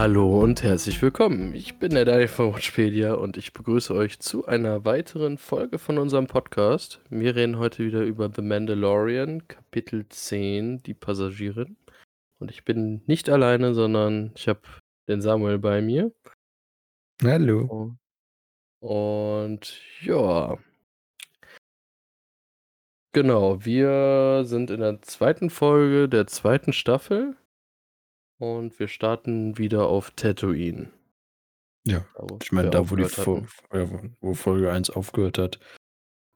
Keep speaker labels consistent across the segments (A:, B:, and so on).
A: Hallo und herzlich willkommen. Ich bin der Daniel von Watchpedia und ich begrüße euch zu einer weiteren Folge von unserem Podcast. Wir reden heute wieder über The Mandalorian, Kapitel 10, die Passagierin. Und ich bin nicht alleine, sondern ich habe den Samuel bei mir.
B: Hallo.
A: Und ja. Genau, wir sind in der zweiten Folge der zweiten Staffel. Und wir starten wieder auf Tatooine.
B: Ja,
A: Da,
B: ich meine, da wo die
A: aufgehört
B: Fo
A: hatten.
B: ja, wo Folge 1 aufgehört hat,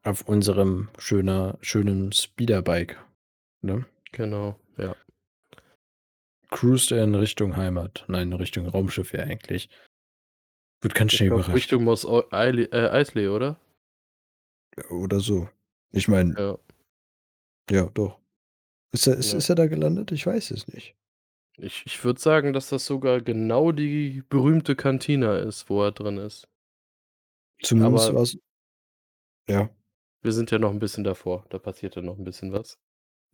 B: auf unserem schöner schönen Speederbike, ne?
A: Genau, ja.
B: Cruist er in Richtung Heimat. Nein, in Richtung Raumschiff ja eigentlich. Wird ganz schnell überrascht.
A: Richtung Mos äh, Eisley, oder?
B: Oder so. Ich meine
A: Ja.
B: ja, doch. Ist er ist
A: Ja.
B: ist er da gelandet? Ich weiß es nicht.
A: Ich ich würde sagen, dass das sogar genau die berühmte Kantina ist, wo er drin ist.
B: Zumindest
A: Aber
B: war's ja.
A: wir sind ja noch 'n bisschen davor. Da passiert ja noch 'n bisschen was.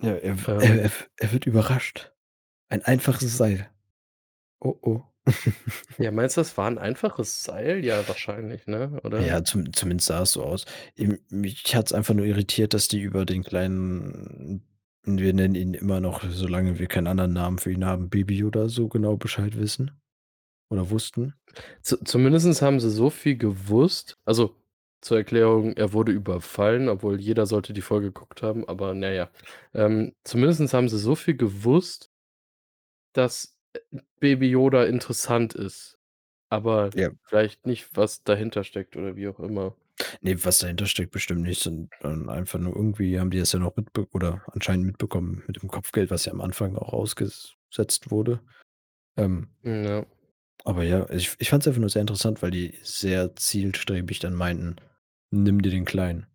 B: Ja, er w er er
A: Ähm.
B: w er wird überrascht. Ein einfaches Seil. Oh, oh.
A: Ja, meinst du, das war 'n einfaches Seil? Ja, wahrscheinlich, ne, oder?
B: Ja, zum zumindest sah es so aus. Ähm, mich hat's einfach nur irritiert, dass die über den kleinen wir nennen ihn immer noch, solange wir keinen anderen Namen für ihn haben, Baby Yoda so genau Bescheid wissen oder wussten.
A: Zu zumindest haben sie so viel gewusst also, zur Erklärung, er wurde überfallen, obwohl jeder sollte die Folge geguckt haben, aber na ja. Ähm, zumindest haben sie so viel gewusst dass, äh, Baby Yoda interessant ist, aber
B: Ja.
A: vielleicht nicht, was dahinter steckt oder wie auch immer.
B: Ne, was dahinter steckt, bestimmt nicht, sind, ähm, einfach nur irgendwie haben die das ja noch mitbe oder anscheinend mitbekommen mit dem Kopfgeld, was ja am Anfang auch ausgesetzt wurde. Ähm
A: Hm, ja.
B: aber ja, ich ich fand's einfach nur sehr interessant, weil die sehr zielstrebig dann meinten: „Nimm dir den Kleinen.“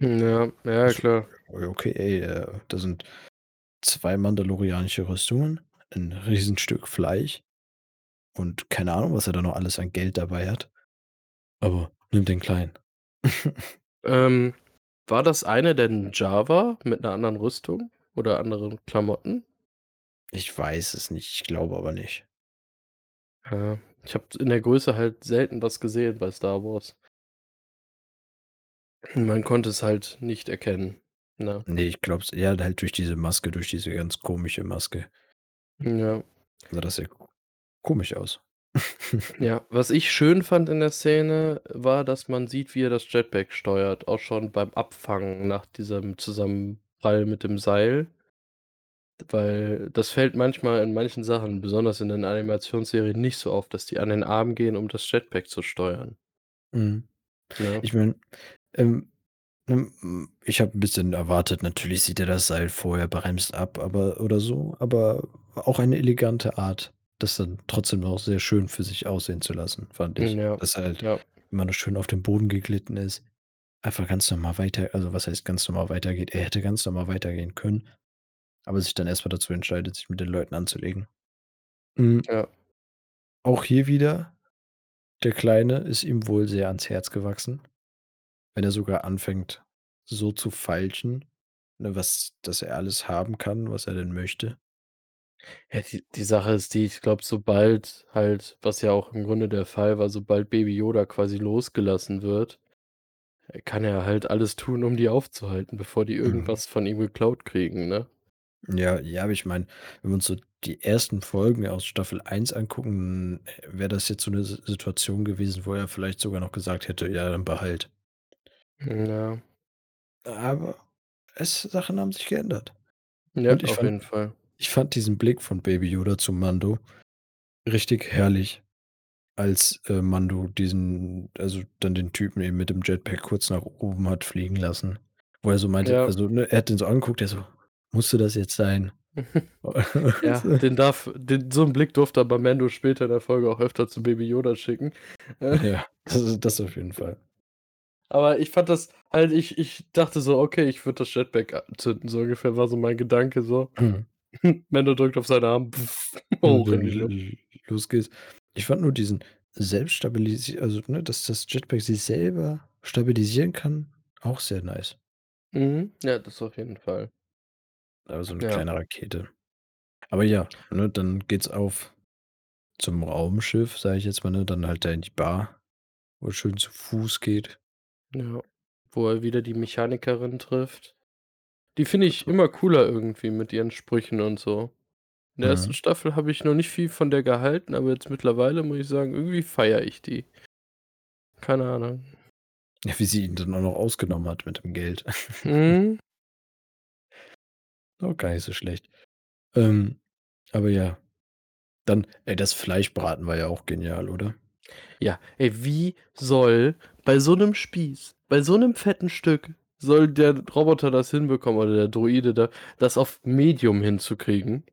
A: Hm, ja, ja,
B: Ich so:
A: klar.
B: „Okay, ey, äh, da sind 2 mandalorianische Rüstungen, 'n Riesenstück Fleisch und keine Ahnung, was er da noch alles an Geld dabei hat. Aber nimm den Kleinen.“
A: Ähm, war das eine denn Java mit 'ner anderen Rüstung oder anderen Klamotten?
B: Ich weiß es nicht, ich glaube aber nicht.
A: Ja, ich habe in der Größe halt selten was gesehen bei Star Wars. Man konnte es halt nicht erkennen, ne?
B: Ne, ich glaube es eher halt durch diese Maske, durch diese ganz komische Maske.
A: Ja.
B: Sah das sehr komisch aus.
A: Ja, was ich schön fand in der Szene, war, dass man sieht, wie er das Jetpack steuert, auch schon beim Abfangen nach diesem Zusammenprall mit dem Seil. Weil das fällt manchmal in manchen Sachen, besonders in den Animationsserien, nicht so auf, dass die an den Arm gehen, um das Jetpack zu steuern.
B: Mhm.
A: Ne?
B: Ich meine, ähm, hm, ich habe 'n bisschen erwartet, natürlich sieht er das Seil vorher, bremst ab, aber oder so, aber auch eine elegante Art, das dann trotzdem noch sehr schön für sich aussehen zu lassen, fand ich.
A: ja,
B: Dass er halt
A: ja.
B: immer noch schön auf den Boden geglitten ist, einfach ganz normal weiter also, was heißt ganz normal weitergeht? Er hätte ganz normal weitergehen können, aber sich dann erst mal dazu entscheidet, sich mit den Leuten anzulegen. Hm.
A: Ja.
B: Auch hier wieder, der Kleine ist ihm wohl sehr ans Herz gewachsen. Wenn er sogar anfängt, so zu feilschen, ne, was dass er alles haben kann, was er denn möchte.
A: Ja, die die Sache ist die, ich glaube, sobald halt was ja auch im Grunde der Fall war, sobald Baby Yoda quasi losgelassen wird, äh, kann er halt alles tun, um die aufzuhalten, bevor die
B: Mhm.
A: irgendwas von ihm geklaut kriegen, ne?
B: Ja, ja, aber ich meine, wenn wir uns so die ersten Folgen aus Staffel 1 angucken, äh, wäre das jetzt so 'ne Si Situation gewesen, wo er vielleicht sogar noch gesagt hätte: „Ja, dann behalt.“
A: Hm, ja.
B: Aber es Sachen haben sich geändert.
A: Ja,
B: Und ich
A: auf
B: fand
A: jeden Fall.
B: Ich fand diesen Blick von Baby Yoda zu Mando richtig herrlich, als, äh, Mando diesen also, dann den Typen eben mit dem Jetpack kurz nach oben hat fliegen lassen, wo er so meinte
A: Ja.
B: also, ne, er hat den so angeguckt, er so: „Musste das jetzt sein?“
A: Ja, den darf den so 'n Blick durfte aber Mando später in der Folge auch öfter zu Baby Yoda schicken. Äh.
B: Ja, das das auf jeden Fall.
A: Aber ich fand das halt ich ich dachte so: „Okay, ich würde das Jetpack anzünden“, so ungefähr war so mein Gedanke so.
B: Mhm.
A: Mando drückt auf seinen Arm,
B: l los geht's. Ich fand nur diesen selbststabilisi also, ne, dass das Jetpack sich selber stabilisieren kann, auch sehr nice.
A: Mhm. Ja, das auf jeden Fall.
B: Also, 'ne
A: Ja.
B: kleine Rakete. Aber ja, ne, dann geht's auf zum Raumschiff, sage ich jetzt mal, ne, dann halt da in die Bar, wo er schön zu Fuß geht.
A: Ja, wo er wieder die Mechanikerin trifft. Die finde ich immer cooler irgendwie mit ihren Sprüchen und so. In der 1.
B: Mhm.
A: Staffel habe ich noch nicht viel von der gehalten, aber jetzt mittlerweile muss ich sagen, irgendwie feiere ich die. Keine Ahnung.
B: Ja, wie sie ihn dann auch noch ausgenommen hat mit dem Geld.
A: Mhm.
B: Auch gar nicht so schlecht. Ähm, aber ja. Dann ey, das Fleischbraten war ja auch genial, oder?
A: Ja, ey, wie soll bei so 'nem Spieß, bei so 'nem fetten Stück soll der Roboter das hinbekommen oder der Droide da, das auf Medium hinzukriegen?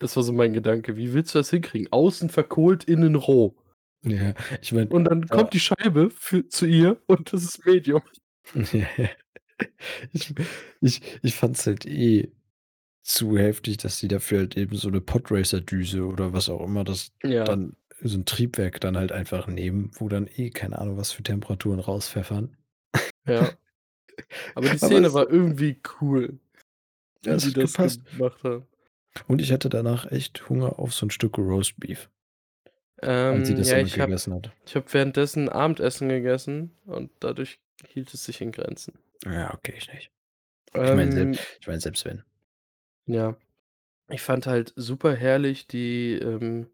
A: Das war so mein Gedanke. Wie willst du das hinkriegen? Außen verkohlt, innen roh.
B: Ja, ich meine,
A: Und dann
B: da
A: kommt die Scheibe für zu ihr und das ist Medium.
B: Ich ich ich fand's halt eh zu heftig, dass sie dafür halt eben so 'ne Podracer-Düse oder was auch immer das
A: Ja.
B: dann so 'n Triebwerk dann halt einfach nehmen, wo dann eh keine Ahnung, was für Temperaturen rauspfeffern.
A: Ja. Aber die
B: Aber
A: Szene
B: es
A: war irgendwie cool,
B: Ja, es
A: die
B: hat
A: das
B: gepasst.
A: gemacht haben.
B: Und ich hatte danach echt Hunger auf so 'n Stück Roastbeef. Als sie
A: Ähm,
B: das
A: ja, ich
B: gegessen hat.
A: ich habe währenddessen Abendessen gegessen und dadurch hielt es sich in Grenzen.
B: Ja, okay, ich nicht. Ich meine
A: Ähm
B: ich meine, selbst wenn.
A: Ja. Ich fand halt super herrlich die, ähm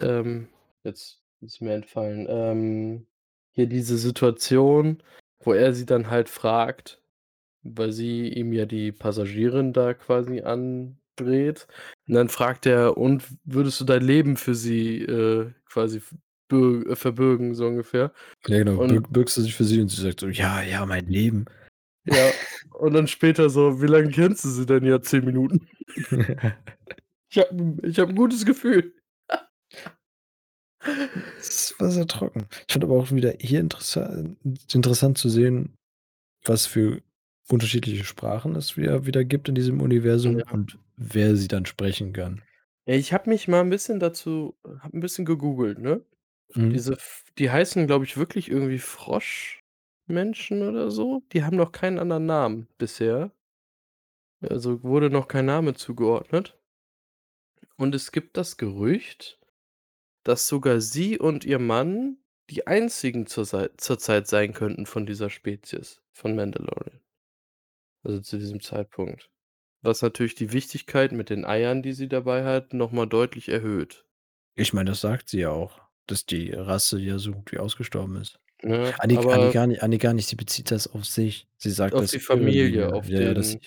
A: ähm, jetzt ist mir entfallen, ähm, hier diese Situation, wo er sie dann halt fragt, weil sie ihm ja die Passagierin da quasi andreht. Und dann fragt er: „Und würdest du dein Leben für sie, äh, quasi bür verbürgen“, so ungefähr.
B: Ja, genau.
A: Und
B: Bürg bürgst du dich für sie und sie sagt so: „Ja, ja, mein Leben.“
A: Ja, und dann später so: „Wie lange kennst du sie denn? Ja, 10 Minuten.“ „Ich habe ich habe 'n gutes Gefühl.“
B: Es war sehr trocken. Ich fand aber auch wieder hier interessan interessant zu sehen, was für unterschiedliche Sprachen es wieder wieder gibt in diesem Universum
A: Ja.
B: und wer sie dann sprechen kann.
A: Ja, ich habe mich mal 'n bisschen dazu habe 'n bisschen gegoogelt, ne?
B: Mhm.
A: Diese die heißen, glaube ich, wirklich irgendwie Froschmenschen oder so. Die haben noch keinen anderen Namen bisher. Also, wurde noch kein Name zugeordnet. Und es gibt das Gerücht, dass sogar sie und ihr Mann die einzigen zur sei zurzeit sein könnten von dieser Spezies von Mandalorian. Also, zu diesem Zeitpunkt. Was natürlich die Wichtigkeit mit den Eiern, die sie dabei hat, noch mal deutlich erhöht.
B: Ich meine, das sagt sie ja auch, dass die Rasse ja so gut wie ausgestorben ist.
A: Ne,
B: ne,
A: aber
B: gar nicht ne, gar nicht, sie bezieht das auf sich. Sie sagt,
A: Auf
B: dass
A: die Familie, auf
B: ja, ja,
A: den
B: sie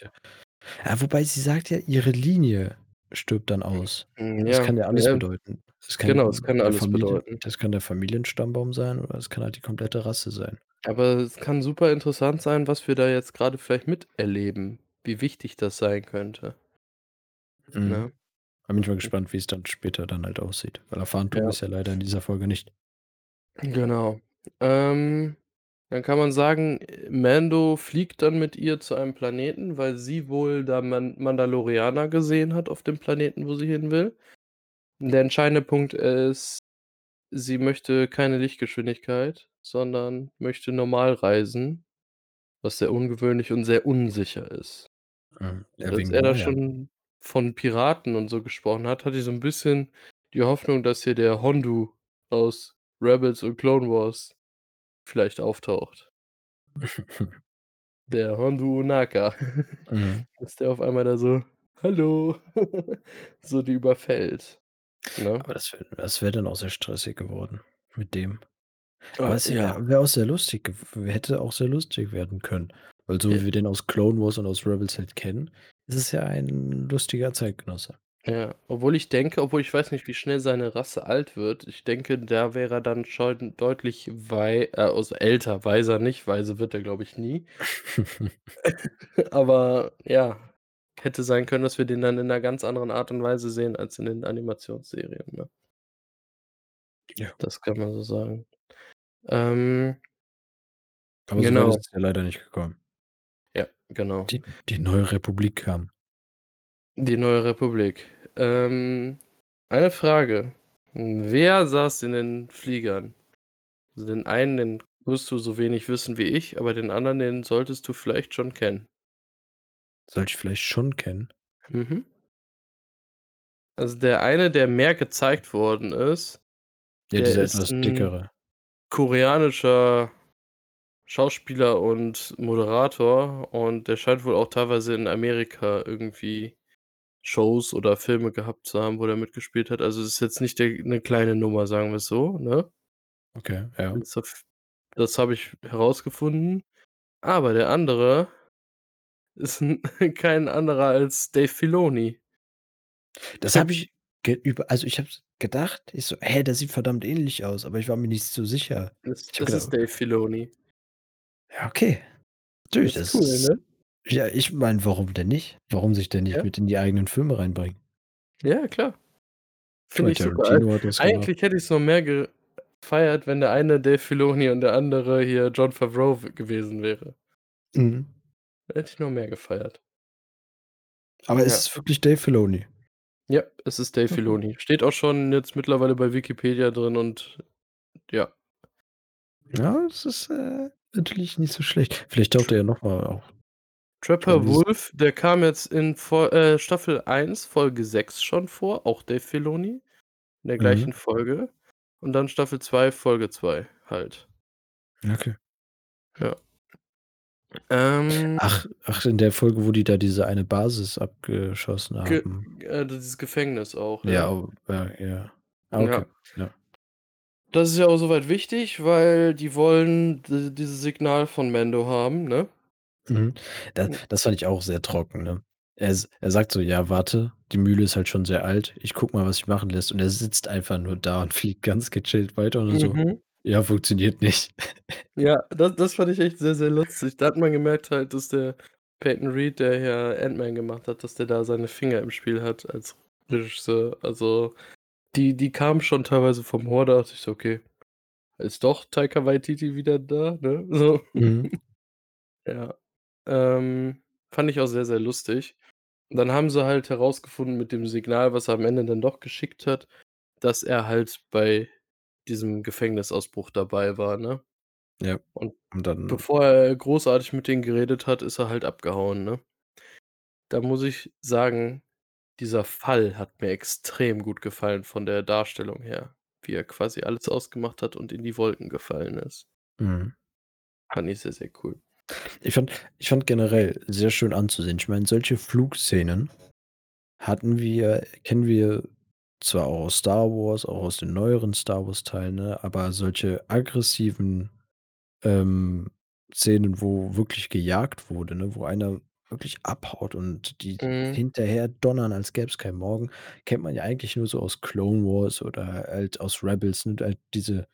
B: ja, wobei sie sagt ja, ihre Linie stirbt dann aus.
A: Hm,
B: Das
A: ja,
B: kann ja alles
A: ja.
B: bedeuten. Das
A: Genau, es
B: kann
A: kann
B: der
A: alles
B: Familien
A: bedeuten.
B: das kann der Familienstammbaum sein oder es kann halt die komplette Rasse sein.
A: Aber es kann super interessant sein, was wir da jetzt grade vielleicht miterleben, wie wichtig das sein könnte.
B: Mhm.
A: Ne?
B: Da bin ich mal
A: Hm.
B: gespannt, wie's dann später dann halt aussieht, weil erfahren tun
A: Ja.
B: wir's ja leider in dieser Folge nicht.
A: Genau. Ähm, dann kann man sagen, Mando fliegt dann mit ihr zu einem Planeten, weil sie wohl da Man Mandalorianer gesehen hat auf dem Planeten, wo sie hin will. Der entscheidende Punkt ist, sie möchte keine Lichtgeschwindigkeit, sondern möchte normal reisen, was sehr ungewöhnlich und sehr unsicher ist.
B: Mhm, ja,
A: als er da schon von Piraten und so gesprochen hat, hatte ich so 'n bisschen die Hoffnung, dass hier der Hondu aus Rebels und Clone Wars vielleicht auftaucht. Der Hondo Ohnaka,
B: Mhm.
A: dass der auf einmal da so: „Hallo!“ so die überfällt, ne?
B: Aber das wäre das wäre dann auch sehr stressig geworden mit dem. Aber
A: Ah,
B: es
A: ja.
B: wäre wäre auch sehr lustig hätte auch sehr lustig werden können, weil so
A: Ja.
B: wie wir den aus Clone Wars und aus Rebels halt kennen, ist es ja ein lustiger Zeitgenosse.
A: Ja, obwohl ich denke obwohl ich weiß nicht, wie schnell seine Rasse alt wird. Ich denke, da wäre er dann schon deutlich wei äh, also älter, weiser nicht, weise wird er, glaube ich, nie. Aber ja, hätte sein können, dass wir den dann in 'ner ganz anderen Art und Weise sehen als in den Animationsserien, ne?
B: Ja.
A: Das kann man so sagen. Ähm
B: Aber so weit ist
A: genau.
B: es ja leider nicht gekommen.
A: Ja, genau.
B: Die die Neue Republik kam.
A: Die Neue Republik. Ähm, eine Frage. Wer saß in den Fliegern? Also, den einen, den wirst du so wenig wissen wie ich, aber den anderen, den solltest du vielleicht schon kennen.
B: Sollte ich vielleicht schon kennen?
A: Mhm. Also, der eine, der mehr gezeigt worden ist,
B: Ja,
A: der
B: dieser
A: ist
B: etwas dickere.
A: koreanischer Schauspieler und Moderator und der scheint wohl auch teilweise in Amerika irgendwie Shows oder Filme gehabt zu haben, wo der mitgespielt hat. Also, ist jetzt nicht der 'ne kleine Nummer, sagen wir's so, ne?
B: Okay, ja.
A: Auf das habe ich herausgefunden. Aber der andere ist 'n kein anderer als Dave Filoni.
B: Das habe ich über also, ich habe es gedacht, ich so: „Hä, der sieht verdammt ähnlich aus“, aber ich war mir nicht so sicher.
A: Das das
B: gedacht
A: ist Dave Filoni.
B: Ja, okay. Natürlich,
A: Das ist
B: das
A: cool,
B: ist
A: ne?
B: Ja, ich meine, warum denn nicht? Warum sich denn nicht
A: Ja.
B: mit in die eigenen Filme reinbringen?
A: Ja, klar. Finde ich super. Eigentlich hätte ich's noch mehr gefeiert, wenn der eine Dave Filoni und der andere hier Jon Favreau gewesen wäre.
B: Mhm.
A: Hätte ich noch mehr gefeiert.
B: Aber ist
A: Ja.
B: es wirklich Dave Filoni?
A: Ja, es ist Dave
B: Okay.
A: Filoni. Steht auch schon jetzt mittlerweile bei Wikipedia drin und ja.
B: Ja, das ist, äh, natürlich nicht so schlecht. Vielleicht taucht er ja noch mal auf. Ich
A: Trapper Wolf, der kam jetzt in Vol äh, Staffel 1, Folge 6 schon vor, auch Dave Filoni, in der
B: Mhm.
A: gleichen Folge. Und dann Staffel 2, Folge 2 halt.
B: Okay.
A: Ja. Ähm
B: Ach ach, in der Folge, wo die da diese eine Basis abgeschossen
A: Ge
B: haben.
A: äh, dieses Gefängnis auch,
B: Ja,
A: ja.
B: au ja, ja. Ah, okay,
A: Ja.
B: ja.
A: Das ist ja auch so weit wichtig, weil die wollen dieses Signal von Mando haben, ne?
B: Mhm. Da das fand ich auch sehr trocken, ne? Er s er sagt so: „Ja, warte, die Mühle ist halt schon sehr alt. Ich gucke mal, was sich machen lässt.“ Und er sitzt einfach nur da und fliegt ganz gechillt weiter und dann so:
A: Mhm.
B: „Ja, funktioniert nicht.“
A: Ja, das das fand ich echt sehr, sehr lustig. Da hat man gemerkt halt, dass der Peyton Reed, der ja Ant-Man gemacht hat, dass der da seine Finger im Spiel hat als Regisseur. Also, die die kamen schon teilweise vom Humor, da dachte ich so: „Okay, ist doch Taika Waititi wieder da“, ne, so.
B: Mhm.
A: Ja, ähm, fand ich auch sehr, sehr lustig. Und dann haben sie halt herausgefunden mit dem Signal, was er am Ende dann doch geschickt hat, dass er halt bei diesem Gefängnisausbruch dabei war, ne?
B: Ja,
A: Und
B: und dann
A: bevor er großartig mit denen geredet hat, ist er halt abgehauen, ne? Da muss ich sagen, dieser Fall hat mir extrem gut gefallen von der Darstellung her, wie er quasi alles ausgemacht hat und in die Wolken gefallen ist.
B: Mhm.
A: Fand ich sehr, sehr cool.
B: Ich fand ich fand generell sehr schön anzusehen. Ich meine, solche Flugszenen hatten wir kennen wir zwar auch aus Star Wars, auch aus den neueren Star-Wars-Teilen, ne, aber solche aggressiven, ähm, Szenen, wo wirklich gejagt wurde, ne, wo einer wirklich abhaut und die
A: Mhm.
B: hinterher donnern, als gäbe es keinen Morgen, kennt man ja eigentlich nur so aus Clone Wars oder halt aus Rebels, ne, halt diese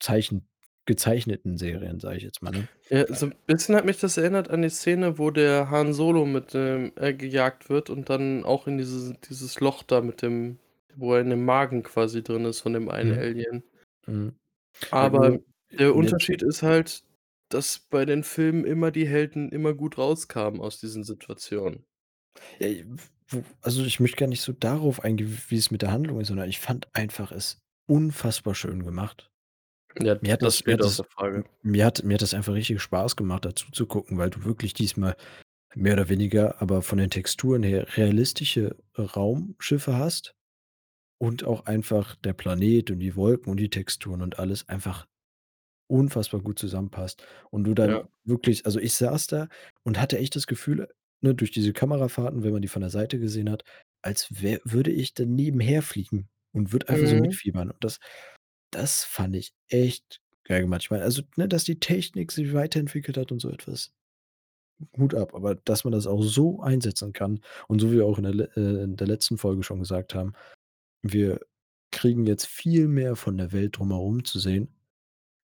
B: Zeichen gezeichneten Serien, sage ich jetzt mal, ne?
A: Ja, so 'n bisschen hat mich das erinnert an die Szene, wo der Han Solo mit dem äh, gejagt wird und dann auch in dieses dieses Loch da mit dem wo er in dem Magen quasi drin ist von dem einen
B: Mhm.
A: Alien.
B: Mhm. Ja,
A: Aber
B: nur
A: der
B: in
A: Unterschied ist halt, dass bei den Filmen immer die Helden immer gut rauskamen aus diesen Situationen.
B: Ja, i w w also, ich möchte gar nicht so darauf eingehen, wie es mit der Handlung ist, sondern ich fand einfach es unfassbar schön gemacht.
A: Ja,
B: Mir hat
A: das
B: das mir hat das mir hat mir hat das einfach richtig Spaß gemacht, da zuzugucken, weil du wirklich diesmal mehr oder weniger, aber von den Texturen her realistische Raumschiffe hast und auch einfach der Planet und die Wolken und die Texturen und alles einfach unfassbar gut zusammenpasst. Und du
A: Ja.
B: dann wirklich also, ich saß da und hatte echt das Gefühl, ne, durch diese Kamerafahrten, wenn man die von der Seite gesehen hat, als wä würde ich da nebenher fliegen und würde einfach so
A: Mhm.
B: mitfiebern. Und das das fand ich echt geil gemacht. Ich meine, also, ne, dass die Technik sich weiterentwickelt hat und so etwas, Hut ab, aber dass man das auch so einsetzen kann und so wie wir auch in der le äh, in der letzten Folge schon gesagt haben, wir kriegen jetzt viel mehr von der Welt drumherum zu sehen.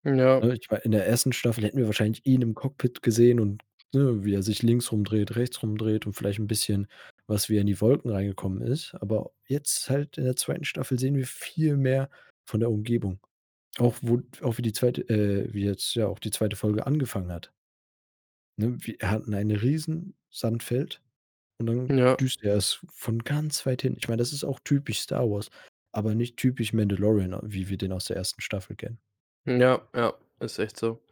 A: Ja.
B: Ne, ich meine, in der 1. Staffel hätten wir wahrscheinlich ihn im Cockpit gesehen und, ne, wie er sich links rumdreht, rechts rumdreht und vielleicht 'n bisschen, was wie er in die Wolken reingekommen ist. Aber jetzt halt in der 2. Staffel sehen wir viel mehr von der Umgebung. Auch wo auch wie die 2. äh, wie jetzt ja auch die 2. Folge angefangen hat. Ne, wir hatten ein riesen Sandfeld und dann
A: Ja.
B: düst er es von ganz weit hin. Ich meine, das ist auch typisch Star Wars, aber nicht typisch Mandalorian, wie wir den aus der 1. Staffel kennen.
A: Ja, ja, ist echt so.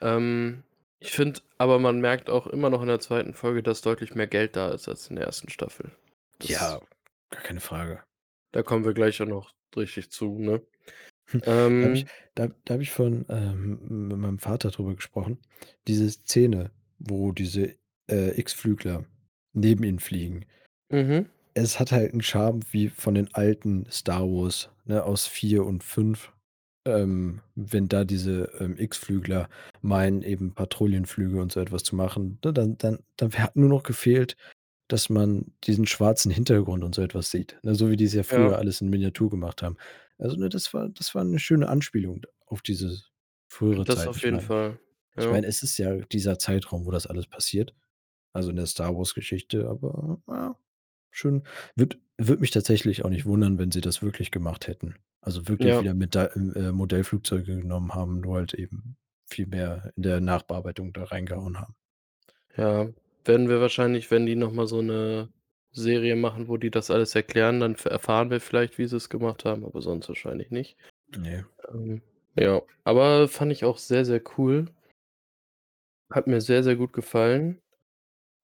A: Ähm, ich finde aber, man merkt auch immer noch in der 2. Folge, dass deutlich mehr Geld da ist als in der 1. Staffel.
B: Ja,
A: Das
B: gar keine Frage.
A: Da kommen wir gleich auch noch richtig zu, ne?
B: Da habe ich
A: Ähm
B: da da habe ich vorhin, ähm, mit meinem Vater drüber gesprochen. Diese Szene, wo diese, äh, X-Flügler neben ihnen fliegen.
A: Mhm.
B: Es hat halt 'n Charme wie von den alten Star Wars, ne, aus 4 und 5. Ähm, wenn da diese, ähm, X-Flügler meinen, eben Patrouillenflüge und so etwas zu machen, ne, dann dann dann hat nur noch gefehlt, dass man diesen schwarzen Hintergrund und so etwas sieht, ne, so wie die's ja
A: Ja.
B: früher alles in Miniatur gemacht haben. Also, ne, das war das war 'ne schöne Anspielung auf diese frühere
A: Das
B: Zeit.
A: auf
B: Ich
A: jeden
B: meine
A: Fall,
B: ich
A: ja.
B: meine, es ist ja dieser Zeitraum, wo das alles passiert, also in der Star-Wars-Geschichte, aber ja, schön. Würde würde mich tatsächlich auch nicht wundern, wenn sie das wirklich gemacht hätten. Also wirklich
A: Ja.
B: wieder mit da äh, Modellflugzeuge genommen haben, nur halt eben viel mehr in der Nachbearbeitung da reingehauen haben.
A: Ja, werden wir wahrscheinlich, wenn die noch mal so 'ne Serie machen, wo die das alles erklären, dann erfahren wir vielleicht, wie sie's gemacht haben, aber sonst wahrscheinlich nicht.
B: Ne.
A: Ähm, ja, aber fand ich auch sehr, sehr cool. Hat mir sehr, sehr gut gefallen.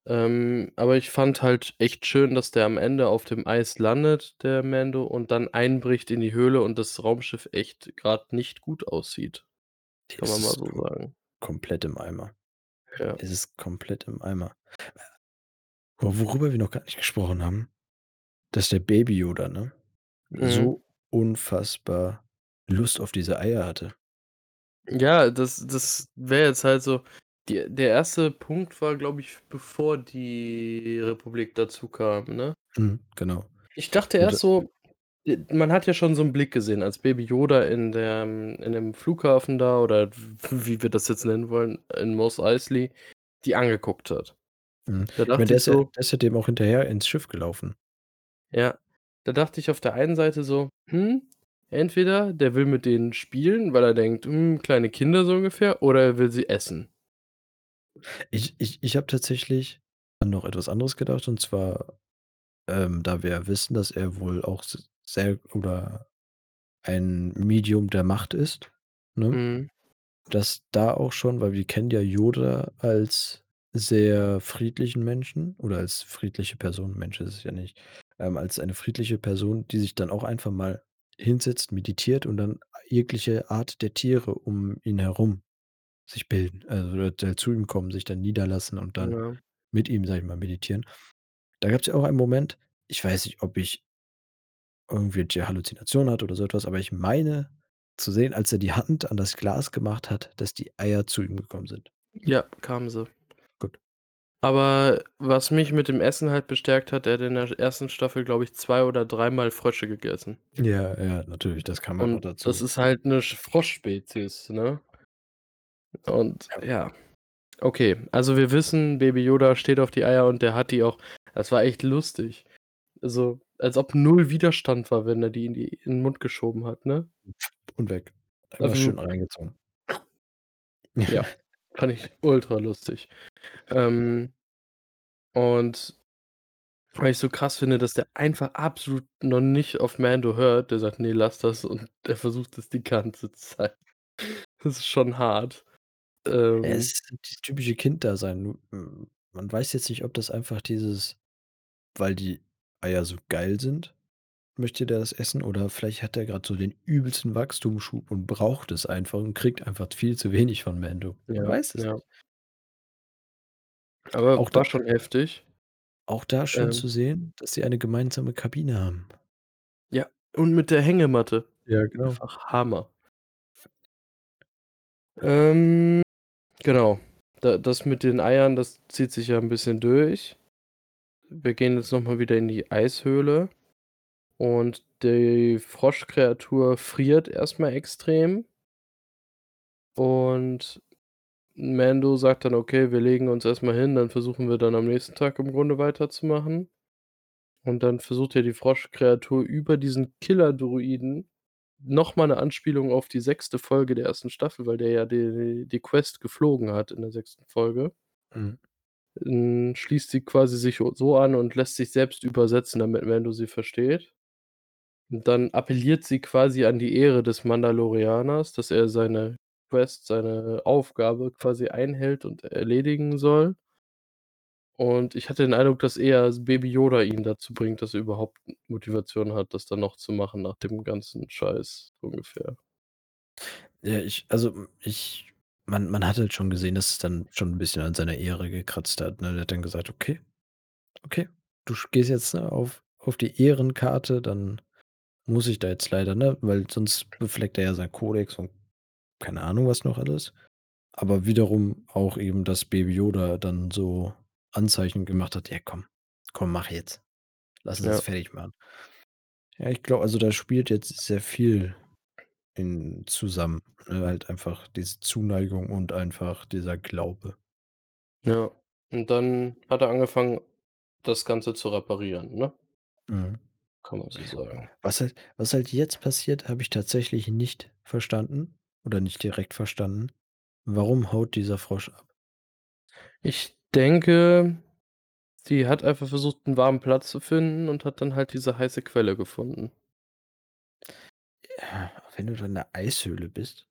A: Ähm, aber ich fand halt echt schön, dass der am Ende auf dem Eis landet, der Mando, und dann einbricht in die Höhle und das Raumschiff echt grad nicht gut aussieht. Kann
B: Es
A: man mal so sagen.
B: komplett im Eimer.
A: Ja.
B: Es ist komplett im Eimer. Worüber wir noch gar nicht gesprochen haben, dass der Baby Yoda, ne,
A: Mhm.
B: so unfassbar Lust auf diese Eier hatte.
A: Ja, das das wäre jetzt halt so die der 1. Punkt war, glaube ich, bevor die Republik dazukam, ne?
B: Mhm, genau.
A: Ich dachte erst so äh, man hat ja schon so 'n Blick gesehen, als Baby Yoda in dem in dem Flughafen da oder wie wir das jetzt nennen wollen, in Mos Eisley, die angeguckt hat.
B: Mhm.
A: Da
B: Ich meine,
A: dachte
B: der
A: ich
B: ist ja
A: so
B: der ist ja dem auch hinterher ins Schiff gelaufen.
A: Ja, da dachte ich auf der einen Seite so: „Hm, entweder der will mit denen spielen, weil er denkt, hm, kleine Kinder so ungefähr, oder er will sie essen.“
B: Ich ich ich habe tatsächlich an noch etwas anderes gedacht und zwar, ähm, da wir ja wissen, dass er wohl auch s sehr oder ein Medium der Macht ist, ne?
A: Mhm.
B: Dass da auch schon weil wir kennen ja Yoda als sehr friedlichen Menschen oder als friedliche Person, Mensch ist es ja nicht, ähm, als eine friedliche Person, die sich dann auch einfach mal hinsetzt, meditiert und dann jegliche Art der Tiere um ihn herum sich bilden, also oder da zu ihm kommen, sich dann niederlassen und dann
A: Ja.
B: mit ihm, sage ich mal, meditieren. Da gab's ja auch einen Moment, ich weiß nicht, ob ich irgendwelche Halluzinationen hatte oder so etwas, aber ich meine zu sehen, als er die Hand an das Glas gemacht hat, dass die Eier zu ihm gekommen sind.
A: Ja, kamen sie. Aber was mich mit dem Essen halt bestärkt hat, er hat in der 1. Staffel, glaube ich, 2 oder dreimal Frösche gegessen.
B: Ja, ja, natürlich, das halt noch
A: Und das
B: dazu.
A: ist halt 'ne Sch Froschspezies, ne? Und
B: Ja.
A: Okay, also wir wissen, Baby Yoda steht auf die Eier und der hat die auch das war echt lustig. Also, als ob 0 Widerstand war, wenn er die in die in 'n Mund geschoben hat, ne?
B: Und weg. Einfach
A: Einfach
B: schön reingezogen.
A: Ja, fand ich ultra lustig. Ähm und weil ich so krass finde, dass der einfach absolut noch nicht auf Mando hört. Der sagt: „Ne, lass das“, und er versucht das die ganze Zeit. Das ist schon hart.
B: Es
A: Ähm
B: ist dieses typische Kind-Dasein. Hm, man weiß jetzt nicht, ob das einfach dieses weil die Eier so geil sind, möchte der das essen oder vielleicht hat er grad so den übelsten Wachstumsschub und braucht es einfach und kriegt einfach viel zu wenig von Mando. Man
A: Ja,
B: weiß es
A: ja.
B: nicht.
A: Aber
B: Auch da
A: war schon heftig.
B: auch da schön
A: Ähm
B: zu sehen, dass sie eine gemeinsame Kabine haben.
A: Ja, und mit der Hängematte.
B: Ja, genau.
A: Einfach Hammer. Ähm, genau. Da das mit den Eiern, das zieht sich ja 'n bisschen durch. Wir gehen jetzt noch mal wieder in die Eishöhle und die Froschkreatur friert erst mal extrem. Und Mando sagt dann: „Okay, wir legen uns erst mal hin, dann versuchen wir dann am nächsten Tag im Grunde weiterzumachen.“ Und dann versucht ja die Froschkreatur über diesen Killerdroiden noch mal 'ne Anspielung auf die 6. Folge der 1. Staffel, weil der ja die die Quest geflogen hat in der 6. Folge
B: Mhm.
A: hm, schließt sie quasi sich so an und lässt sich selbst übersetzen, damit Mando sie versteht. Und dann appelliert sie quasi an die Ehre des Mandalorianers, dass er seine Quest, seine Aufgabe quasi einhält und erledigen soll. Und ich hatte den Eindruck, dass eher Baby Yoda ihn dazu bringt, dass er überhaupt Motivation hat, das dann noch zu machen nach dem ganzen Scheiß, ungefähr.
B: Ja, ich also, ich man man hat halt schon gesehen, dass es dann schon 'n bisschen an seiner Ehre gekratzt hat, ne? Der hat dann gesagt: „Okay, okay, du gehst jetzt, ne, auf auf die Ehrenkarte, dann muss ich da jetzt leider, ne?“ Weil sonst befleckt er ja seinen Kodex und keine Ahnung was noch alles. Aber wiederum auch eben, dass Baby Yoda dann so Anzeichen gemacht hat: „Ja, komm, komm, mach jetzt. Lass uns das
A: Ja.
B: fertig machen.“ Ja, ich glaube, also, da spielt jetzt sehr viel in zusammen, ne, halt einfach diese Zuneigung und einfach dieser Glaube.
A: Ja, und dann hat er angefangen, das Ganze zu reparieren, ne?
B: Mhm.
A: Kann man so sagen.
B: Was halt was halt jetzt passiert, habe ich tatsächlich nicht verstanden oder nicht direkt verstanden. Warum haut dieser Frosch ab?
A: Ich denke, sie hat einfach versucht, 'n warmen Platz zu finden und hat dann halt diese heiße Quelle gefunden.
B: Ja, wenn du da in 'ner Eishöhle bist?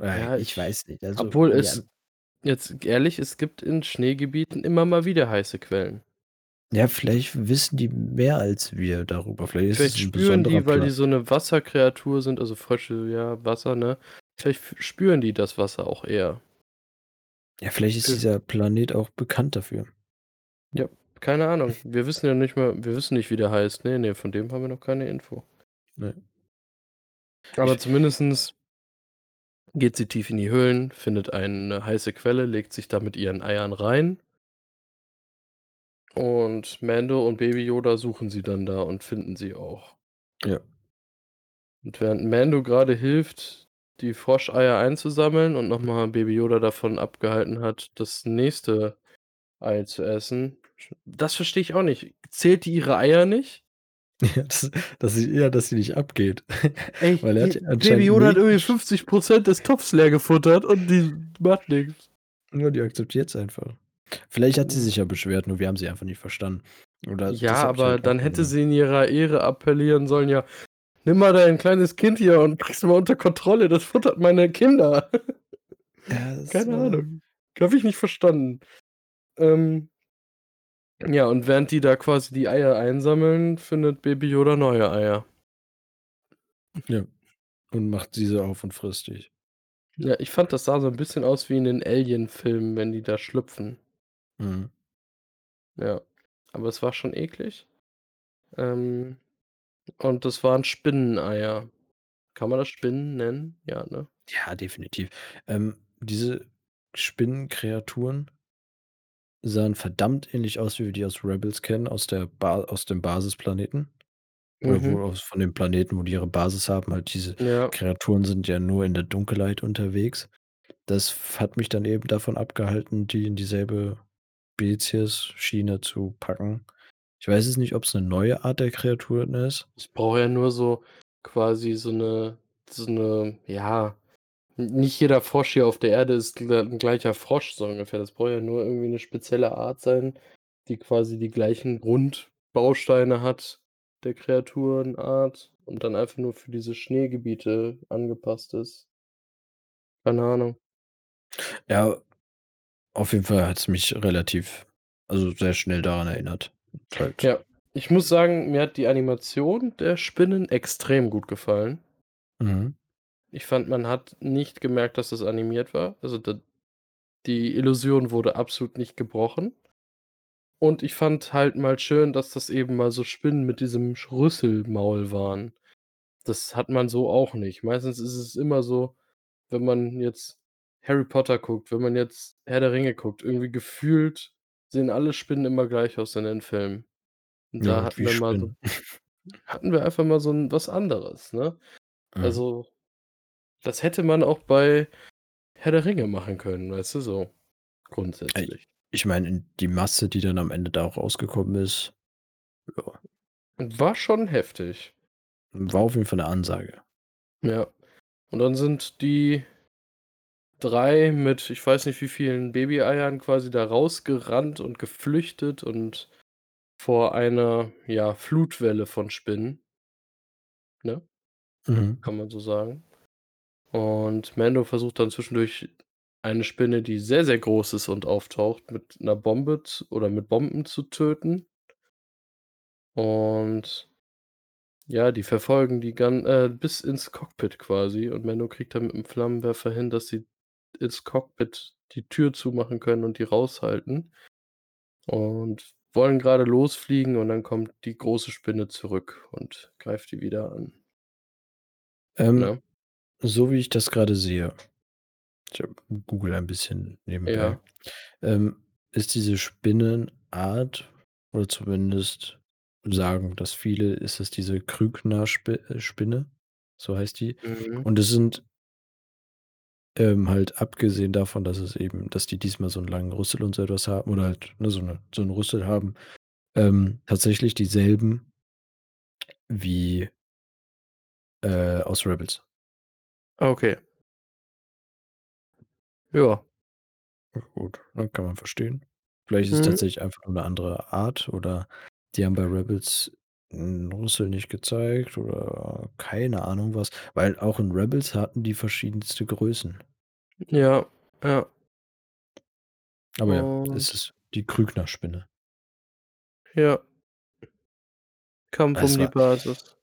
B: Äh,
A: Ja,
B: ich
A: ich
B: weiß nicht, also,
A: obwohl
B: ja
A: es jetzt ehrlich, es gibt in Schneegebieten immer mal wieder heiße Quellen.
B: Ja, vielleicht wissen die mehr als wir darüber. Vielleicht
A: Vielleicht spüren die, weil die so 'ne Wasserkreatur sind, also Frösche, ja, Wasser, ne? Vielleicht spüren die das Wasser auch eher.
B: Ja, vielleicht ist dieser Planet auch bekannt dafür.
A: Ja, keine Ahnung. Wir wissen ja nicht mal wir wissen nicht, wie der heißt. Ne, ne, von dem haben wir noch keine Info.
B: Ne.
A: Aber zumindest geht sie tief in die Höhlen, findet eine heiße Quelle, legt sich da mit ihren Eiern rein. Und Mando und Baby Yoda suchen sie dann da und finden sie auch.
B: Ja.
A: Und während Mando grade hilft, die Froscheier einzusammeln und noch mal Baby Yoda davon abgehalten hat, das nächste Ei zu essen das verstehe ich auch nicht. Zählt die ihre Eier nicht?
B: Ja, dass dass sie ja, dass sie nicht abgeht.
A: Ey,
B: Weil er
A: die Baby Yoda hat irgendwie
B: mehrere
A: 50 % des Topfs leer gefuttert und die macht nix.
B: Ja, die akzeptiert's einfach. Vielleicht hat sie
A: Mhm.
B: sich ja beschwert, nur wir haben sie einfach nicht verstanden. Oder
A: Ja, aber
B: halt
A: dann hätte sie in ihrer Ehre appellieren sollen: „Ja, nimm mal dein kleines Kind hier und krieg's mal unter Kontrolle, das futtert meine Kinder.“
B: Ja,
A: Keine
B: war
A: Ahnung. Habe ich nicht verstanden. Ähm ja, und während die da quasi die Eier einsammeln, findet Baby Yoda neue Eier.
B: Ja. Und macht diese auf und frisst die.
A: Ja, ich fand, das sah so 'n bisschen aus wie in den Alien-Filmen, wenn die da schlüpfen.
B: Mhm.
A: Ja, aber es war schon eklig. Ähm, und das waren Spinneneier. Kann man das Spinnen nennen? Ja, ne?
B: Ja, definitiv. Ähm, diese Spinnenkreaturen sahen verdammt ähnlich aus, wie wir die aus Rebels kennen, aus der Ba aus dem Basisplaneten. Oder
A: Mhm.
B: wohl aus von dem Planeten, wo die ihre Basis haben. Halt diese
A: Ja.
B: Kreaturen sind ja nur in der Dunkelheit unterwegs. Das hat mich dann eben davon abgehalten, die in dieselbe Spezies-Schiene zu packen. Ich weiß jetzt nicht, ob's 'ne neue Art der Kreaturen ist.
A: Es braucht ja nur so quasi so 'ne so 'ne ja, nicht jeder Frosch hier auf der Erde ist gl 'n gleicher Frosch so ungefähr. Das braucht ja nur irgendwie 'ne spezielle Art sein, die quasi die gleichen Grundbausteine hat der Kreaturenart und dann einfach nur für diese Schneegebiete angepasst ist. Keine Ahnung.
B: Ja, auf jeden Fall hat's mich relativ also, sehr schnell daran erinnert. Halt
A: Ja, ich muss sagen, mir hat die Animation der Spinnen extrem gut gefallen.
B: Mhm.
A: Ich fand, man hat nicht gemerkt, dass das animiert war. Also, d die Illusion wurde absolut nicht gebrochen. Und ich fand halt mal schön, dass das eben mal so Spinnen mit diesem Rüsselmaul waren. Das hat man so auch nicht. Meistens ist es immer so, wenn man jetzt Harry Potter guckt, wenn man jetzt Herr der Ringe guckt, irgendwie gefühlt sehen alle Spinnen immer gleich aus in den Filmen. Und
B: Ja,
A: da
B: halt
A: hatten wir mal so hatten wir einfach mal so 'n was anderes, ne? Also, das hätte man auch bei Herr der Ringe machen können, weißt du, so grundsätzlich.
B: ich meine, die Masse, die dann am Ende da auch rausgekommen ist, ja.
A: War schon heftig.
B: War auf jeden Fall 'ne Ansage.
A: Ja. Und dann sind die 3 mit ich weiß nicht wie vielen Babyeiern quasi da rausgerannt und geflüchtet und vor einer, ja, Flutwelle von Spinnen. Ne?
B: Mhm.
A: Kann man so sagen. Und Mando versucht dann zwischendurch eine Spinne, die sehr, sehr groß ist und auftaucht, mit 'ner Bombe oder mit Bomben zu töten. Und ja, die verfolgen die gan äh, bis ins Cockpit quasi und Mando kriegt dann mit 'm Flammenwerfer hin, dass sie ins Cockpit die Tür zumachen können und die raushalten und wollen grade losfliegen und dann kommt die große Spinne zurück und greift die wieder an.
B: Ähm,
A: Ne?
B: so wie ich das grade sehe ich google ein bisschen nebenbei,
A: Ja.
B: ähm, ist diese Spinnenart oder zumindest sagen das viele, ist es diese Krügner-Spi äh, Spinne, so heißt die.
A: Mhm.
B: Und es sind ähm, halt abgesehen davon, dass es eben dass die diesmal so 'n langen Rüssel und so etwas haben oder halt, ne, so 'ne so 'n Rüssel haben, ähm, tatsächlich dieselben wie äh, aus Rebels.
A: Okay. Ja.
B: Gut, ne, kann man verstehen. Vielleicht ist es
A: Mhm.
B: tatsächlich einfach nur 'ne andere Art oder die haben bei Rebels 'n Rüssel nicht gezeigt oder keine Ahnung was, weil auch in Rebels hatten die verschiedenste Größen.
A: Ja, ja.
B: Aber ja, es
A: Und
B: ist die Krügner-Spinne.
A: Ja. Kampf um
B: Es
A: die
B: war
A: Basis.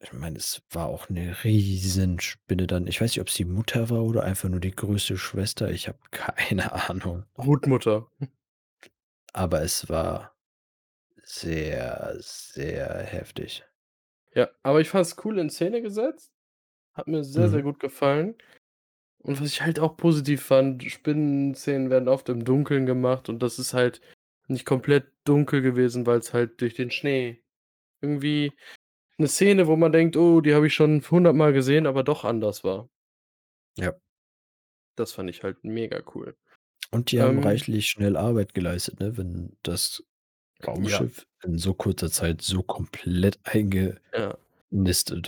B: ich meine, es war auch 'ne Riesenspinne dann. Ich weiß nicht, ob's die Mutter war oder einfach nur die größte Schwester. Ich habe keine Ahnung.
A: Brutmutter.
B: Aber es war sehr, sehr heftig.
A: Ja, aber ich fand's cool in Szene gesetzt. Hat mir sehr, sehr
B: Mhm.
A: gut gefallen. Und was ich halt auch positiv fand, Spinnenszenen werden oft im Dunkeln gemacht und das ist halt nicht komplett dunkel gewesen, weil's halt durch den Schnee irgendwie 'ne Szene, wo man denkt: „Oh, die habe ich schon hundertmal gesehen“, aber doch anders war.
B: Ja.
A: Das fand ich halt mega cool.
B: Und die haben
A: Ähm
B: reichlich schnell Arbeit geleistet, ne? Wenn das. Raumschiff in so kurzer Zeit so komplett eingenistet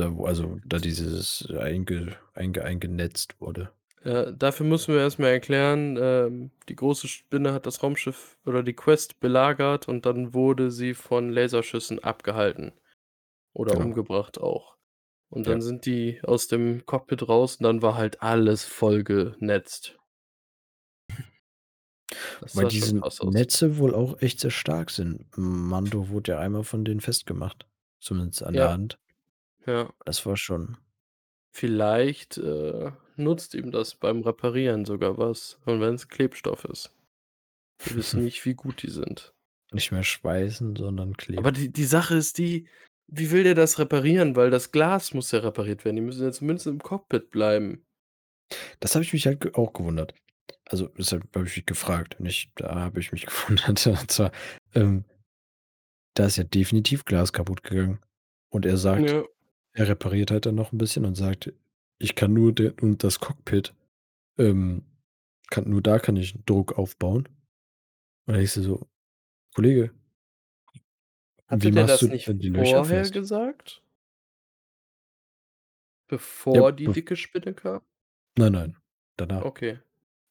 B: da wo also, da dieses einge einge eingenetzt wurde.
A: Ja, dafür müssen wir erst mal erklären, ähm, die große Spinne hat das Raumschiff oder die Quest belagert und dann wurde sie von Laserschüssen abgehalten oder
B: Genau.
A: umgebracht auch. Und
B: Ja.
A: dann sind die aus dem Cockpit raus und dann war halt alles vollgenetzt. Das
B: Weil
A: sah schon
B: diese
A: krass aus.
B: Netze wohl auch echt sehr stark sind. Mando wurde ja einmal von denen festgemacht, zumindest an der
A: Ja.
B: Hand.
A: Ja.
B: Das war schon
A: Vielleicht, äh, nutzt ihm das beim Reparieren sogar was, und wenn's Klebstoff ist. Wir wissen nicht, wie gut die sind.
B: Nicht mehr schweißen, sondern
A: Aber
B: kleben.
A: die die Sache ist die, wie will der das reparieren? Weil das Glas muss ja repariert werden. Die müssen ja zumindest im Cockpit bleiben.
B: Das habe ich mich halt ge auch gewundert. Also, deshalb habe ich mich gefragt, nicht da habe ich mich gewundert. Und zwar, ähm da ist ja definitiv Glas kaputtgegangen. Und er sagt
A: Ja.
B: er repariert halt dann noch 'n bisschen und sagt: „Ich kann nur de und das Cockpit, ähm kann nur da kann ich Druck aufbauen.“ Und dann du so: „Kollege“
A: Hatte
B: „wie
A: der
B: machst du
A: das nicht
B: denn die Löcher
A: vorher
B: fest?“
A: gesagt?
B: Ja,
A: Bevor die
B: bef
A: dicke Spinne kam?
B: Nein, nein, danach.
A: Okay.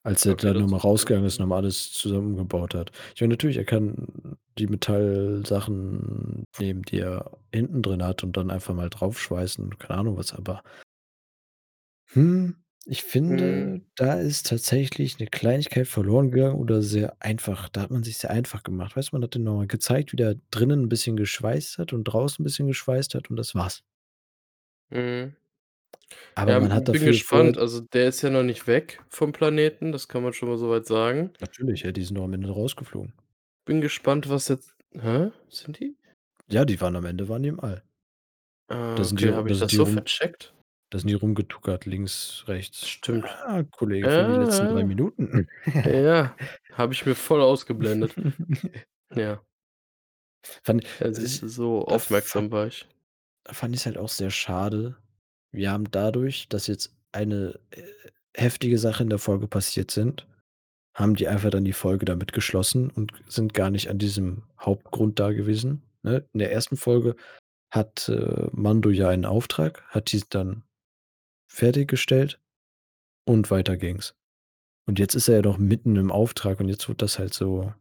B: Als er
A: Okay,
B: dann
A: das
B: noch mal
A: wusste ich dann
B: rausgegangen ist, noch
A: nicht.
B: mal alles zusammengebaut hat. Ich meine, natürlich, er kann die Metallsachen nehmen, die er hinten drin hat und dann einfach mal draufschweißen, keine Ahnung was, aber hm, ich finde, da ist tatsächlich 'ne Kleinigkeit verloren gegangen oder sehr einfach da hat man sich's sehr einfach gemacht. Weißt du, man hat denen noch mal gezeigt, wie der drinnen 'n bisschen geschweißt hat und draußen 'n bisschen geschweißt hat und das war's.
A: Mhm.
B: Aber
A: Ja,
B: man
A: m
B: hat
A: bin
B: dafür vorher
A: gespannt. Also, der ist ja noch nicht weg vom Planeten, das kann man schon mal so weit sagen.
B: Natürlich, ja, die sind doch am Ende rausgeflogen.
A: Bin gespannt, was jetzt hä? Sind die?
B: Ja, die waren am Ende waren die im All. Da
A: Ah,
B: sind die
A: okay, habe
B: da
A: ich
B: sind
A: das
B: die
A: so
B: rum
A: vercheckt?
B: da sind die rumgetuckert, links, rechts.
A: Stimmt.
B: Ah, Kollege, für die letzten 3
A: Ja,
B: Minuten.
A: ja. Habe ich mir voll ausgeblendet. Ja.
B: Fand
A: Ja, siehst du, so
B: da fand
A: aufmerksam war ich.
B: da fand ich's halt auch sehr schade. Wir haben dadurch, dass jetzt eine, äh, heftige Sache in der Folge passiert sind haben die einfach dann die Folge damit geschlossen und sind gar nicht an diesem Hauptgrund da gewesen, ne? In der 1. Folge hatte Mando ja einen Auftrag, hat diesen dann fertiggestellt und weiter ging's. Und jetzt ist er ja noch mitten im Auftrag und jetzt wird das halt so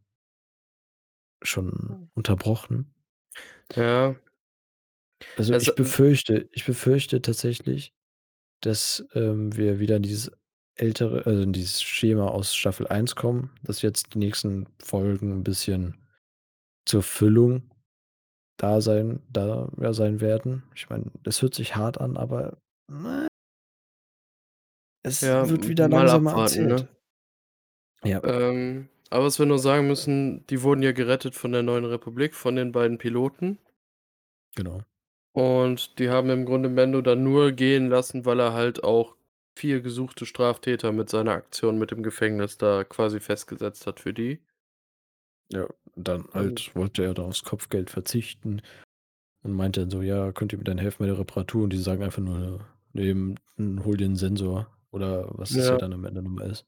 B: schon unterbrochen.
A: Ja.
B: Also,
A: Also,
B: ich
A: m
B: befürchte ich befürchte tatsächlich, dass, ähm, wir wieder in dieses ältere also, in dieses Schema aus Staffel 1 kommen, dass jetzt die nächsten Folgen 'n bisschen zur Füllung da sein da ja, sein werden. Ich meine, das hört sich hart an, aber, ne es
A: Ja,
B: wird wieder
A: mal
B: langsamer
A: abwarten,
B: erzählt.
A: ne?
B: Ja.
A: Ähm, aber was wir nur sagen müssen, die wurden ja gerettet von der Neuen Republik, von den beiden Piloten.
B: Genau.
A: Und die haben im Grunde Mando dann nur gehen lassen, weil er halt auch 4 gesuchte Straftäter mit seiner Aktion mit dem Gefängnis da quasi festgesetzt hat für die.
B: Ja, dann
A: Also
B: halt wollte er da aufs Kopfgeld verzichten und meinte dann so: „Ja, könnt ihr mir dann helfen bei der Reparatur?“ Und die sagen einfach nur: „Ne, hm, hol dir 'n Sensor“ oder was es ja
A: Ja.
B: dann am Ende noch mal ist.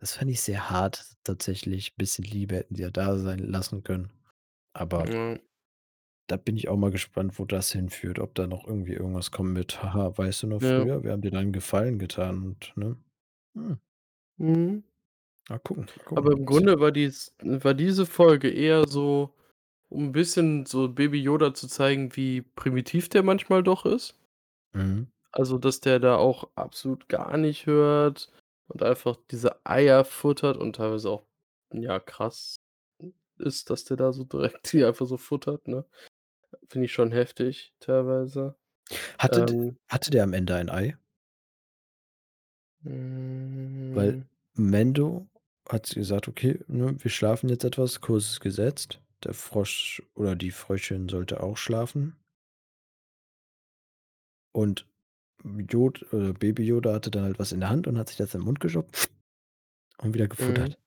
B: Das fand ich sehr hart tatsächlich. Bisschen Liebe hätten sie ja da sein lassen können. Aber
A: Ja.
B: Da bin ich auch mal gespannt, wo das hinführt, ob da noch irgendwie irgendwas kommen wird. „Haha, weißt du noch
A: Ja.
B: früher? Wir haben dir da 'n Gefallen getan“ und, ne? Hm.
A: Mhm.
B: Mal gucken, mal
A: Aber
B: gucken.
A: im
B: Ist ja
A: Grunde war dies war diese Folge eher so, um 'n bisschen so Baby Yoda zu zeigen, wie primitiv der manchmal doch ist.
B: Mhm.
A: Also, dass der da auch absolut gar nicht hört und einfach diese Eier futtert und teilweise auch, ja, krass ist, dass der da so direkt die einfach so futtert, ne? Finde ich schon heftig teilweise.
B: Hatte
A: Ähm
B: hatte der am Ende ein Ei? Weil
A: Hm.
B: Mando hat gesagt: „Okay, ne, wir schlafen jetzt etwas, Kurs ist gesetzt.“ Der Frosch oder die Fröschin sollte auch schlafen. Und Yod äh, Baby Yoda hatte dann halt was in der Hand und hat sich das in den Mund gestopft und wieder
A: Mhm.
B: gefuttert.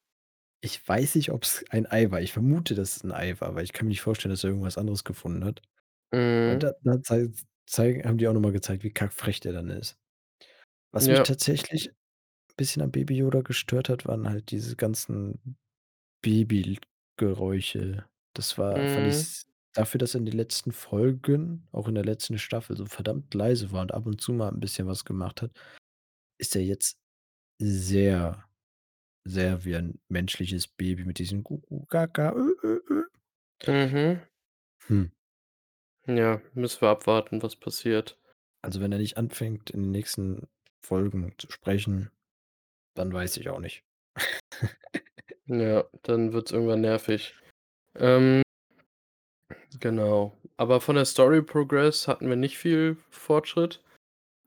B: Ich weiß nicht, ob's ein Ei war. Ich vermute, dass es 'n Ei war, weil ich kann mir nicht vorstellen, dass er irgendwas anderes gefunden hat.
A: Mhm.
B: da da zei zeigen haben die auch noch mal gezeigt, wie kackfrech der dann ist. Was mich
A: Ja.
B: tatsächlich bisschen an Baby Yoda gestört hat, waren halt diese ganzen Baby-Geräusche. Das war fand
A: Mhm.
B: ich's dafür, dass er in den letzten Folgen, auch in der letzten Staffel, so verdammt leise war und ab und zu mal 'n bisschen was gemacht hat, ist er jetzt sehr, sehr wie ein menschliches Baby mit diesem Gugu, Gaka, Ö Ö Ö.
A: Mhm.
B: Hm.
A: Ja, müssen wir abwarten, was passiert.
B: Also, wenn er nicht anfängt, in den nächsten Folgen zu sprechen, dann weiß ich auch nicht.
A: Ja, dann wird's irgendwann nervig. Ähm genau. Aber von der Story Progress hatten wir nicht viel Fortschritt.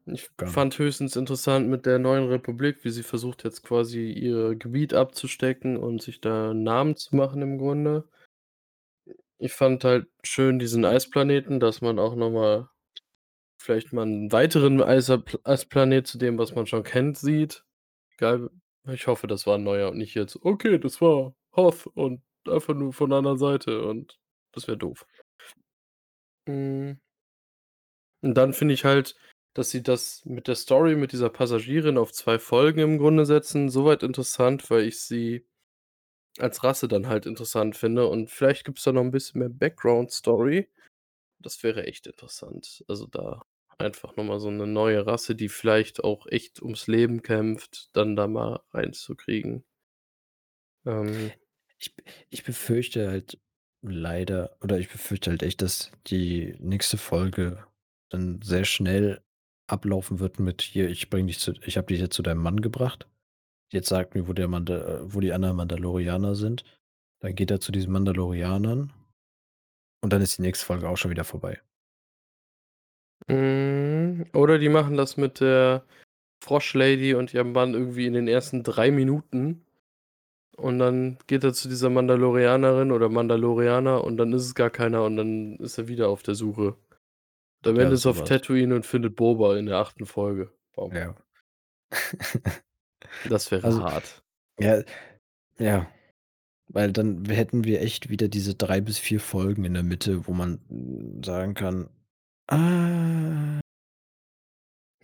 A: Ich
B: Gar
A: fand
B: nicht.
A: höchstens interessant mit der Neuen Republik, wie sie versucht jetzt quasi ihr Gebiet abzustecken und sich da 'n Namen zu machen im Grunde. Ich fand halt schön diesen Eisplaneten, dass man auch noch mal vielleicht mal 'n weiteren Eisplanet zu dem, was man schon kennt, sieht. Egal ich hoffe, das war 'n neuer und nicht jetzt: „Okay, das war Hoth und einfach nur von der anderen Seite“ und das wäre doof. Hm. Und dann finde ich halt, dass sie das mit der Story mit dieser Passagierin auf 2 Folgen im Grunde setzen, so weit interessant, weil ich sie als Rasse dann halt interessant finde und vielleicht gibt's da noch 'n bisschen mehr Background-Story. Das wäre echt interessant. Also, da einfach noch mal so 'ne neue Rasse, die vielleicht auch echt ums Leben kämpft, dann da mal reinzukriegen. Ähm.
B: Ich ich befürchte halt leider oder ich befürchte halt echt, dass die nächste Folge dann sehr schnell ablaufen wird mit: „Hier, ich bringe dich zu ich habe dich jetzt zu deinem Mann gebracht. Jetzt sag mir, wo der Manda äh, wo die anderen Mandalorianer sind.“ Dann geht er zu diesen Mandalorianern und dann ist die nächste Folge auch schon wieder vorbei.
A: Hm, oder die machen das mit der Frosch-Lady und ihrem Mann irgendwie in den ersten 3 Minuten und dann geht er zu dieser Mandalorianerin oder Mandalorianer und dann ist es gar keiner und dann ist er wieder auf der Suche. Und am
B: Ja,
A: Ende ist er auf. Tatooine und findet Boba in der 8. Folge. Bam.
B: Ja.
A: Das wäre
B: Also,
A: hart.
B: ja ja, weil dann hätten wir echt wieder diese 3 bis 4 Folgen in der Mitte, wo man, hm, sagen kann: „Ah“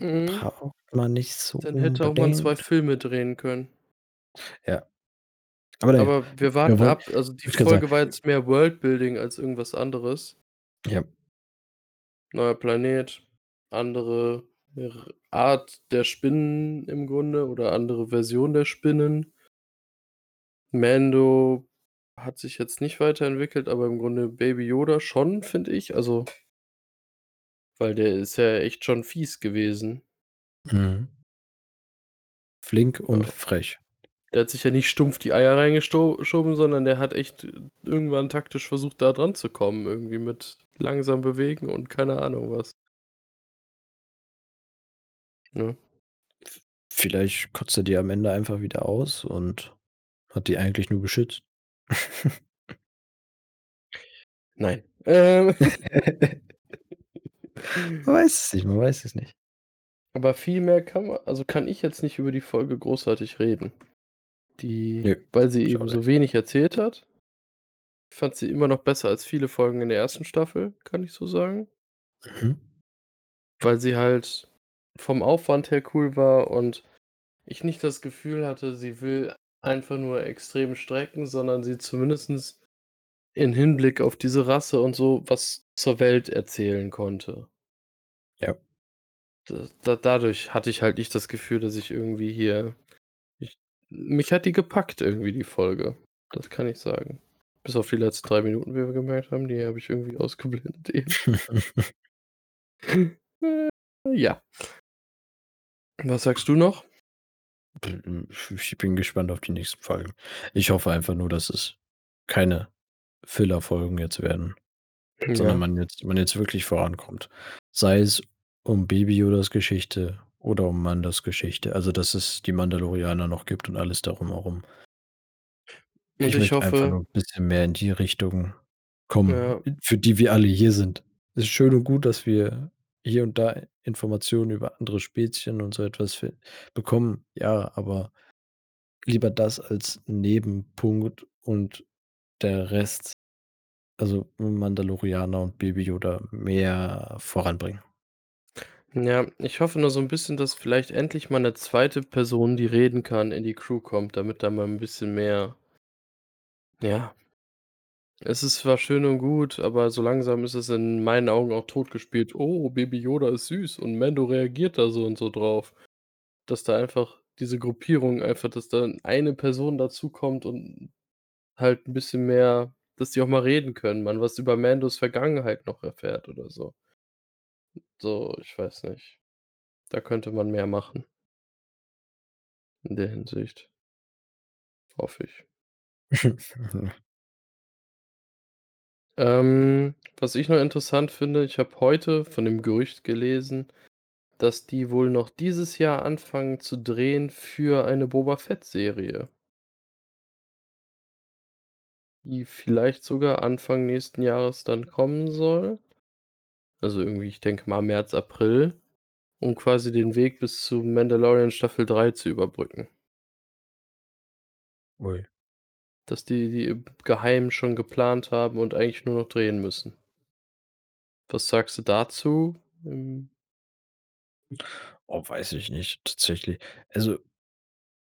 A: Mhm.
B: „braucht man nicht so
A: Dann hätte auch man 2
B: unbedingt.“
A: Filme drehen können.
B: Ja. Aber ja,
A: Aber wir warten
B: wollen
A: ab. Also, die
B: sagen
A: Folge war jetzt mehr Worldbuilding als irgendwas anderes.
B: Ja.
A: Neuer Planet, andere Art der Spinnen im Grunde oder andere Version der Spinnen. Mando hat sich jetzt nicht weiterentwickelt, aber im Grunde Baby Yoda schon, finde ich. Also weil der ist ja echt schon fies gewesen.
B: Mhm. Flink und
A: Ja.
B: frech.
A: Der hat sich ja nicht stumpf die Eier reingesto schoben, sondern der hat echt irgendwann taktisch versucht, da dranzukommen, irgendwie mit langsam bewegen und keine Ahnung was. Ne?
B: Vielleicht kotzt er die am Ende einfach wieder aus und hat die eigentlich nur beschützt.
A: Nein. Ähm.
B: Man weiß es nicht, man weiß es nicht.
A: Aber viel mehr kann ma also, kann ich jetzt nicht über die Folge großartig reden. Die
B: Nö,
A: weil sie eben so wenig erzählt hat. Ich fand sie immer noch besser als viele Folgen in der 1. Staffel, kann ich so sagen.
B: Mhm.
A: Weil sie halt vom Aufwand her cool war und ich nicht das Gefühl hatte, sie will einfach nur extrem strecken, sondern sie zumindest in Hinblick auf diese Rasse und so was zur Welt erzählen konnte.
B: Ja.
A: Da da dadurch hatte ich halt nicht das Gefühl, dass ich irgendwie hier ich mich hat die gepackt irgendwie die Folge. Das kann ich sagen. Bis auf die letzten 3 Minuten, wie wir gemerkt haben, die habe ich irgendwie ausgeblendet eben. Ja. Was sagst du noch?
B: Ich bin gespannt auf die nächsten Folgen. Ich hoffe einfach nur, dass es keine Filler-Folgen jetzt werden, sondern
A: Ja.
B: man jetzt man jetzt wirklich vorankommt. Sei es um Baby Yodas Geschichte oder um Mandos Geschichte. Also, dass es die Mandalorianer noch gibt und alles darum herum.
A: Und
B: Ich
A: ich
B: möchte einfach
A: hoffe
B: nur 'n bisschen mehr in die Richtung kommen,
A: Ja.
B: für die wir alle hier sind. Es ist schön und gut, dass wir hier und da Informationen über andere Spezien und so etwas bekommen, ja, aber lieber das als Nebenpunkt und der Rest also, Mandalorianer und Baby Yoda mehr voranbringen.
A: Ja, ich hoffe nur so 'n bisschen, dass vielleicht endlich mal 'ne 2. Person, die reden kann, in die Crew kommt, damit da mal 'n bisschen mehr ja. Es ist zwar schön und gut, aber so langsam ist es in meinen Augen auch totgespielt. „Oh, Baby Yoda ist süß und Mando reagiert da so und so drauf.“ Dass da einfach diese Gruppierung einfach dass da eine Person dazukommt und halt 'n bisschen mehr dass die auch mal reden können, man was über Mandos Vergangenheit noch erfährt oder so. So, ich weiß nicht. Da könnte man mehr machen. In der Hinsicht. Hoffe ich. Ähm, was ich noch interessant finde, ich habe heute von dem Gerücht gelesen, dass die wohl noch dieses Jahr anfangen zu drehen für eine Boba-Fett-Serie. Die vielleicht sogar Anfang nächsten Jahres dann kommen soll. Also, irgendwie, ich denke mal März, April, um quasi den Weg bis zu Mandalorian Staffel 3 zu überbrücken.
B: Ui.
A: Dass die die geheim schon geplant haben und eigentlich nur noch drehen müssen. Was sagst du dazu? Hm.
B: Oh, weiß ich nicht, tatsächlich. Also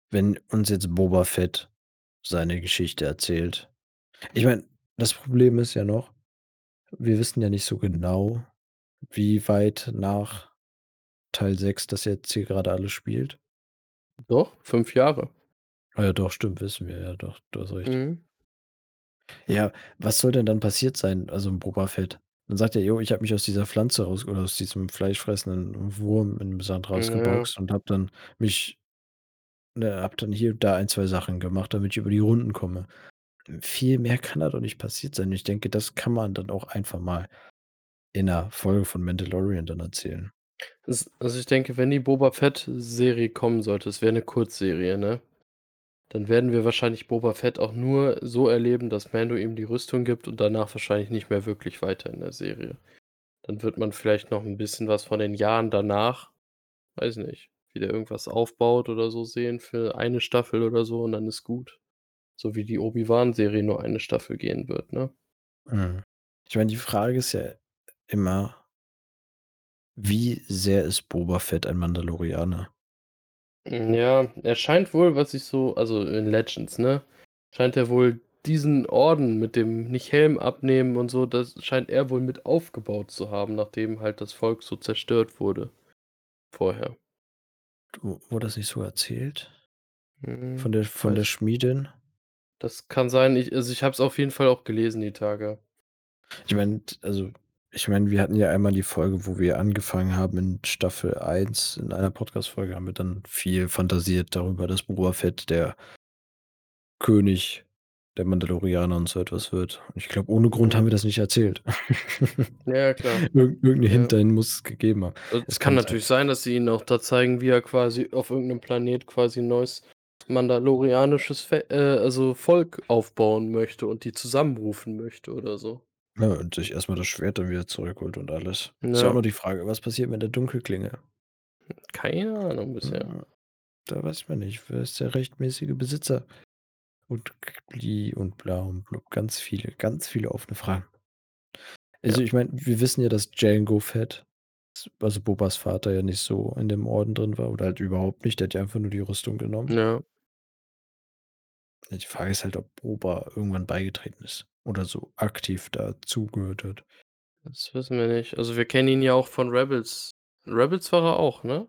B: wenn uns jetzt Boba Fett seine Geschichte erzählt ich meine, das Problem ist ja noch, wir wissen ja nicht so genau, wie weit nach Teil 6 das jetzt hier grade alles spielt.
A: Doch, 5 Jahre.
B: Ah ja, doch, stimmt, wissen wir ja, doch, du hast recht.
A: Mhm.
B: Ja, was soll denn dann passiert sein, also im Boba Fett? Dann sagt er: „Jo, ich habe mich aus dieser Pflanze raus oder aus diesem fleischfressenden Wurm in dem Sand
A: Ja.
B: rausgeboxt und habe dann mich ne, habe dann hier und da 1, 2 Sachen gemacht, damit ich über die Runden komme.“ Viel mehr kann da doch nicht passiert sein. Ich denke, das kann man dann auch einfach mal in 'ner Folge von Mandalorian dann erzählen.
A: Es also, ich denke, wenn die Boba-Fett-Serie kommen sollte, es wäre 'ne Kurzserie, ne? Dann werden wir wahrscheinlich Boba Fett auch nur so erleben, dass Mando ihm die Rüstung gibt und danach wahrscheinlich nicht mehr wirklich weiter in der Serie. Dann wird man vielleicht noch 'n bisschen was von den Jahren danach weiß nicht, wie der irgendwas aufbaut oder so sehen für eine Staffel oder so und dann ist gut. So wie die Obi-Wan-Serie nur eine Staffel gehen wird, ne?
B: Mhm. Ich meine, die Frage ist ja immer wie sehr ist Boba Fett ein Mandalorianer?
A: Hm, ja, er scheint wohl, was ich so also, in Legends, ne, scheint er wohl diesen Orden mit dem nicht Helm abnehmen und so, das scheint er wohl mit aufgebaut zu haben, nachdem halt das Volk so zerstört wurde vorher.
B: Du wurde das nicht so erzählt? Von
A: Hm,
B: der von der Schmiedin?
A: Das kann sein. Ich also, ich habe es auf jeden Fall auch gelesen die Tage.
B: Ich meine, also Ich meine, wir hatten ja einmal die Folge, wo wir angefangen haben in Staffel 1. In einer Podcast-Folge haben wir dann viel fantasiert darüber, dass Boba Fett der König der Mandalorianer und so etwas wird. Und ich glaube, ohne Grund haben wir das nicht erzählt.
A: Ja, klar.
B: Irgend irgend 'n Hint
A: Ja.
B: dahin muss es gegeben haben.
A: Äh, es
B: Es
A: kann
B: kann sein.
A: natürlich sein, dass sie ihn auch da zeigen, wie er quasi auf irgend 'nem Planet quasi 'n neues mandalorianisches Fe äh, also Volk aufbauen möchte und die zusammenrufen möchte oder so.
B: Ja, und sich erst mal das Schwert dann wieder zurückholt und alles. Ist ja auch
A: Ja.
B: noch die Frage, was passiert mit der Dunkelklinge?
A: Keine Ahnung bisher.
B: Da weiß man nicht. Wer ist der rechtmäßige Besitzer? Und bli und bla und blub. Ganz viele, ganz viele offene Fragen.
A: Ja.
B: Also, ich meine, wir wissen ja, dass Jango Fett, also Bobas Vater, ja nicht so in dem Orden drin war oder halt überhaupt nicht. Der hat ja einfach nur die Rüstung genommen.
A: Ja,
B: die Frage ist halt, ob Boba irgendwann beigetreten ist oder so aktiv dazugehört hat.
A: Das wissen wir nicht. Also, wir kennen ihn ja auch von Rebels. Rebels war er auch, ne?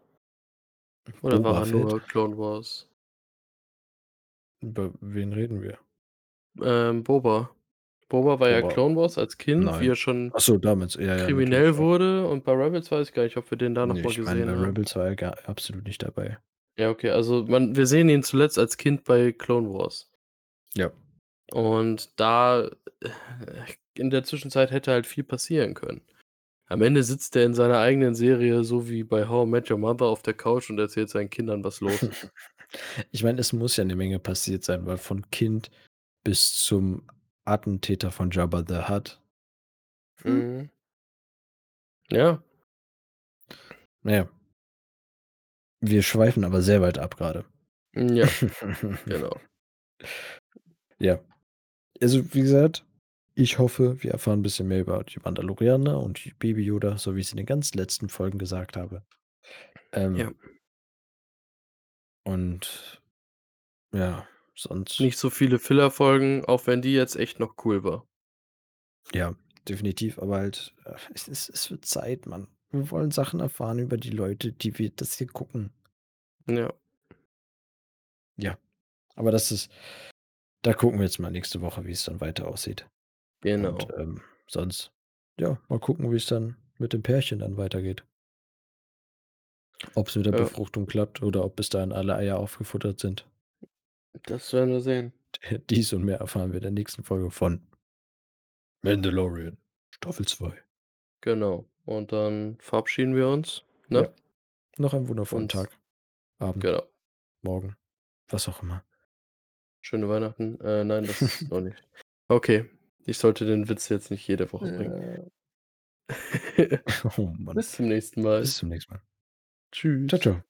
A: Oder war
B: Boba
A: er
B: Fett?
A: nur Clone Wars?
B: Über wen reden wir?
A: Ähm, Boba. Boba war ja
B: Boba.
A: Clone Wars als Kind, wie
B: Nein.
A: er schon
B: so, damals. Ja, ja,
A: kriminell
B: ja.
A: wurde und bei Rebels weiß ich gar nicht, ob wir den da noch
B: Ne,
A: mal
B: ich meine, bei
A: gesehen haben.
B: Rebels war er gar absolut nicht dabei.
A: Ja, okay, also man wir sehen ihn zuletzt als Kind bei Clone Wars.
B: Ja.
A: Und da äh, in der Zwischenzeit hätte halt viel passieren können. Am Ende sitzt er in seiner eigenen Serie, so wie bei „How I Met Your Mother“ auf der Couch und erzählt seinen Kindern, was los ist.
B: Ich meine, es muss ja 'ne Menge passiert sein, weil von Kind bis zum Attentäter von Jabba the Hutt. Hm.
A: Mhm. Ja.
B: Na ja. Wir schweifen aber sehr weit ab grade.
A: Hm, ja, genau.
B: Ja. Also, wie gesagt, ich hoffe, wir erfahren 'n bisschen mehr über die Mandalorianer und die Baby Yoda, so wie ich's in den ganz letzten Folgen gesagt habe. Ähm
A: Ja.
B: und ja, sonst
A: Nicht so viele Filler-Folgen, auch wenn die jetzt echt noch cool war.
B: Ja, definitiv, aber halt, äh, es es es wird Zeit, Mann. Wir wollen Sachen erfahren über die Leute, die wir das hier gucken.
A: Ja.
B: Ja, aber das ist da gucken wir jetzt mal nächste Woche, wie's dann weiter aussieht. Und,
A: Genau.
B: ähm, sonst, ja, mal gucken, wie's dann mit dem Pärchen dann weitergeht. Ob's mit der
A: Ja.
B: Befruchtung klappt oder ob bis dahin alle Eier aufgefuttert sind.
A: Das werden wir sehen.
B: Dies und mehr erfahren wir in der nächsten Folge von Mandalorian Staffel 2.
A: Genau. Und dann verabschieden wir uns,
B: Ja.
A: ne?
B: Noch einen wundervollen
A: Und
B: Tag, Abend,
A: genau.
B: Morgen, was auch immer.
A: Schöne Weihnachten. Äh, nein, das noch nicht. Okay, ich sollte den Witz jetzt nicht jede Woche bringen.
B: Äh. Oh Mann.
A: Bis zum nächsten Mal.
B: Bis zum nächsten Mal.
A: Tschüss.
B: tschau.